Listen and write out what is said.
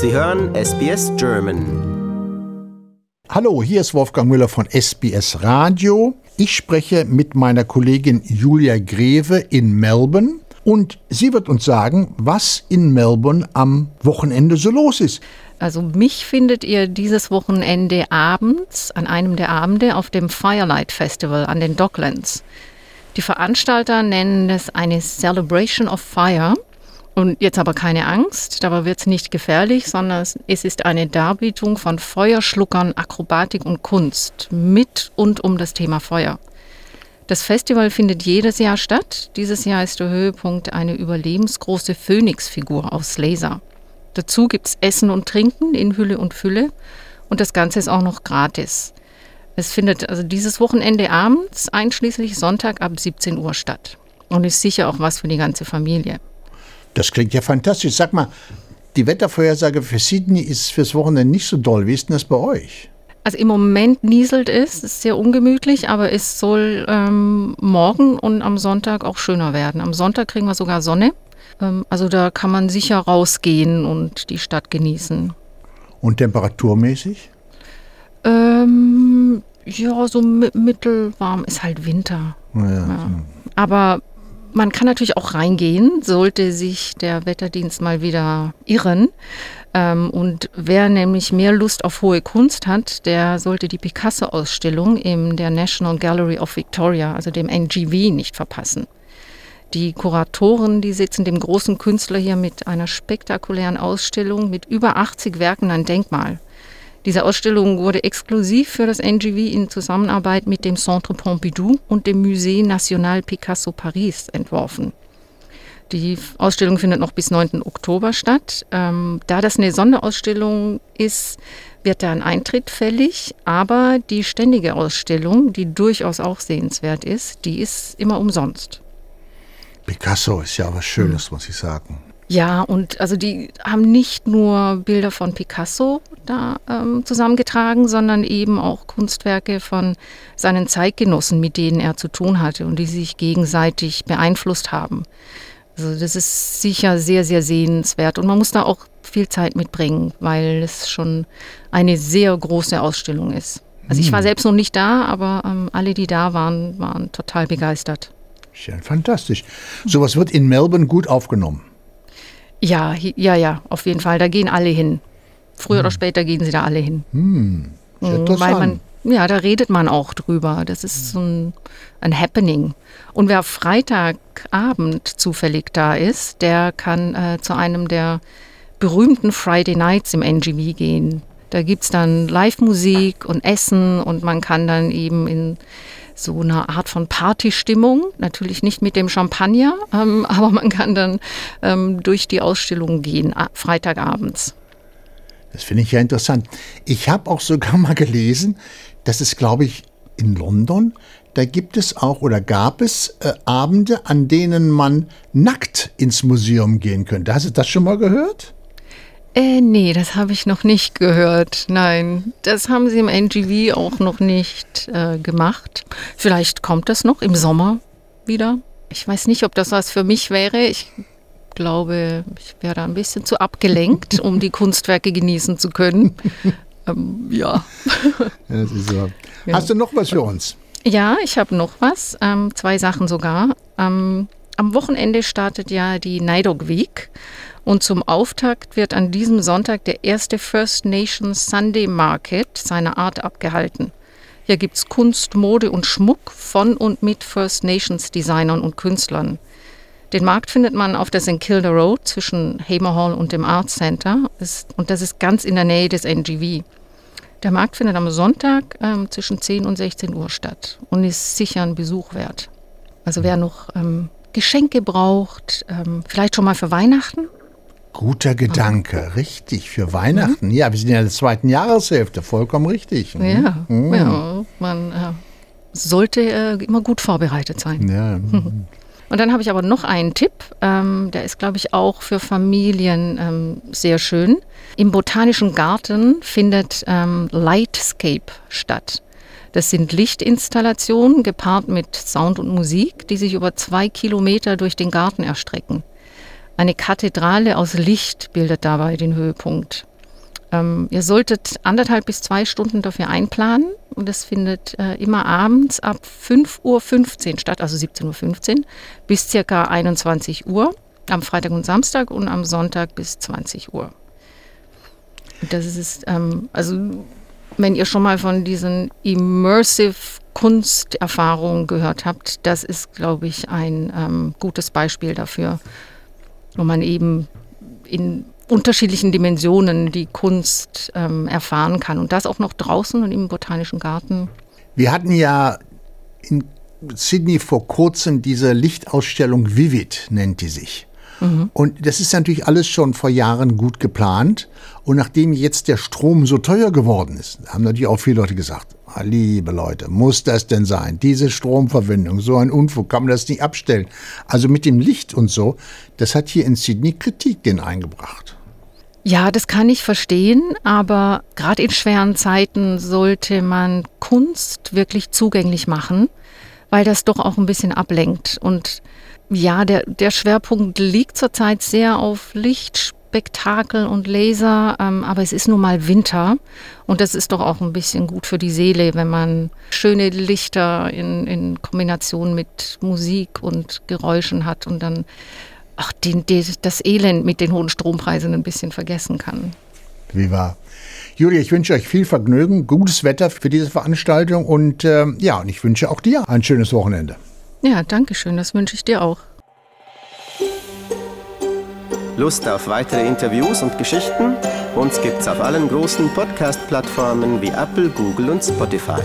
Sie hören SBS German. Hallo, hier ist Wolfgang Müller von SBS Radio. Ich spreche mit meiner Kollegin Julia Greve in Melbourne und sie wird uns sagen, was in Melbourne am Wochenende so los ist. Also mich findet ihr dieses Wochenende abends an einem der Abende auf dem Firelight Festival an den Docklands. Die Veranstalter nennen es eine Celebration of Fire. Und jetzt aber keine Angst, dabei wird es nicht gefährlich, sondern es ist eine Darbietung von Feuerschluckern, Akrobatik und Kunst mit und um das Thema Feuer. Das Festival findet jedes Jahr statt. Dieses Jahr ist der Höhepunkt eine überlebensgroße Phönixfigur aus Laser. Dazu gibt es Essen und Trinken in Hülle und Fülle und das Ganze ist auch noch gratis. Es findet also dieses Wochenende abends, einschließlich Sonntag ab 17 Uhr statt. Und ist sicher auch was für die ganze Familie. Das klingt ja fantastisch. Sag mal, die Wettervorhersage für Sydney ist fürs Wochenende nicht so doll. Wie ist denn das bei euch? Also im Moment nieselt es, ist sehr ungemütlich, aber es soll ähm, morgen und am Sonntag auch schöner werden. Am Sonntag kriegen wir sogar Sonne. Ähm, also da kann man sicher rausgehen und die Stadt genießen. Und temperaturmäßig? Ähm, ja, so mittelwarm ist halt Winter. Ja, ja. Aber man kann natürlich auch reingehen, sollte sich der Wetterdienst mal wieder irren. Ähm, und wer nämlich mehr Lust auf hohe Kunst hat, der sollte die Picasso-Ausstellung in der National Gallery of Victoria, also dem NGV, nicht verpassen. Die Kuratoren, die sitzen dem großen Künstler hier mit einer spektakulären Ausstellung mit über 80 Werken ein Denkmal. Diese Ausstellung wurde exklusiv für das NGV in Zusammenarbeit mit dem Centre Pompidou und dem Musée National Picasso Paris entworfen. Die Ausstellung findet noch bis 9. Oktober statt. Ähm, da das eine Sonderausstellung ist, wird da ein Eintritt fällig, aber die ständige Ausstellung, die durchaus auch sehenswert ist, die ist immer umsonst. Picasso ist ja was Schönes, hm. muss ich sagen. Ja, und also die haben nicht nur Bilder von Picasso da ähm, zusammengetragen, sondern eben auch Kunstwerke von seinen Zeitgenossen, mit denen er zu tun hatte und die sich gegenseitig beeinflusst haben. Also das ist sicher sehr, sehr sehenswert und man muss da auch viel Zeit mitbringen, weil es schon eine sehr große Ausstellung ist. Also ich war hm. selbst noch nicht da, aber ähm, alle, die da waren, waren total begeistert. Schön, fantastisch. Sowas wird in Melbourne gut aufgenommen. Ja, ja, ja, auf jeden Fall. Da gehen alle hin. Früher hm. oder später gehen sie da alle hin. Hm. Mhm, weil man, ja, da redet man auch drüber. Das ist so ein, ein Happening. Und wer Freitagabend zufällig da ist, der kann äh, zu einem der berühmten Friday Nights im NGV gehen. Da gibt es dann Live-Musik und Essen und man kann dann eben in so eine Art von Partystimmung, natürlich nicht mit dem Champagner, ähm, aber man kann dann ähm, durch die Ausstellung gehen, Freitagabends. Das finde ich ja interessant. Ich habe auch sogar mal gelesen, dass es, glaube ich, in London, da gibt es auch oder gab es äh, Abende, an denen man nackt ins Museum gehen könnte. Hast du das schon mal gehört? Äh, nee, das habe ich noch nicht gehört. Nein, das haben sie im NGV auch noch nicht äh, gemacht. Vielleicht kommt das noch im Sommer wieder. Ich weiß nicht, ob das was für mich wäre. Ich glaube, ich wäre da ein bisschen zu abgelenkt, um die Kunstwerke genießen zu können. Ähm, ja. ja so. Hast du noch was für uns? Ja, ich habe noch was. Ähm, zwei Sachen sogar. Ähm, am Wochenende startet ja die Nidog Week. Und zum Auftakt wird an diesem Sonntag der erste First Nations Sunday Market seiner Art abgehalten. Hier gibt es Kunst, Mode und Schmuck von und mit First Nations Designern und Künstlern. Den Markt findet man auf der St. Kilda Road zwischen Hamer Hall und dem Arts Center. Und das ist ganz in der Nähe des NGV. Der Markt findet am Sonntag ähm, zwischen 10 und 16 Uhr statt und ist sicher ein Besuch wert. Also wer noch ähm, Geschenke braucht, ähm, vielleicht schon mal für Weihnachten, Guter Gedanke, richtig, für Weihnachten. Mhm. Ja, wir sind ja in der zweiten Jahreshälfte, vollkommen richtig. Mhm. Ja, mhm. ja, man äh, sollte äh, immer gut vorbereitet sein. Ja. Und dann habe ich aber noch einen Tipp, ähm, der ist, glaube ich, auch für Familien ähm, sehr schön. Im Botanischen Garten findet ähm, Lightscape statt. Das sind Lichtinstallationen gepaart mit Sound und Musik, die sich über zwei Kilometer durch den Garten erstrecken. Eine Kathedrale aus Licht bildet dabei den Höhepunkt. Ähm, ihr solltet anderthalb bis zwei Stunden dafür einplanen und das findet äh, immer abends ab 5.15 Uhr statt, also 17.15 Uhr bis circa 21 Uhr am Freitag und Samstag und am Sonntag bis 20 Uhr. Das ist, ähm, also wenn ihr schon mal von diesen Immersive Kunsterfahrungen gehört habt, das ist, glaube ich, ein ähm, gutes Beispiel dafür, wo man eben in unterschiedlichen Dimensionen die Kunst ähm, erfahren kann. Und das auch noch draußen und im Botanischen Garten. Wir hatten ja in Sydney vor kurzem diese Lichtausstellung Vivid, nennt die sich. Mhm. Und das ist natürlich alles schon vor Jahren gut geplant. Und nachdem jetzt der Strom so teuer geworden ist, haben natürlich auch viele Leute gesagt, ah, liebe Leute, muss das denn sein? Diese Stromverbindung, so ein Unfug, kann man das nicht abstellen? Also mit dem Licht und so, das hat hier in Sydney Kritik den eingebracht. Ja, das kann ich verstehen, aber gerade in schweren Zeiten sollte man Kunst wirklich zugänglich machen, weil das doch auch ein bisschen ablenkt. Und ja, der, der Schwerpunkt liegt zurzeit sehr auf Lichtspektakel und Laser, ähm, aber es ist nun mal Winter und das ist doch auch ein bisschen gut für die Seele, wenn man schöne Lichter in, in Kombination mit Musik und Geräuschen hat und dann ach, den, den, das Elend mit den hohen Strompreisen ein bisschen vergessen kann. Wie wahr. Julia, ich wünsche euch viel Vergnügen, gutes Wetter für diese Veranstaltung und äh, ja, und ich wünsche auch dir ein schönes Wochenende. Ja, danke schön, das wünsche ich dir auch. Lust auf weitere Interviews und Geschichten? Uns gibt's auf allen großen Podcast-Plattformen wie Apple, Google und Spotify.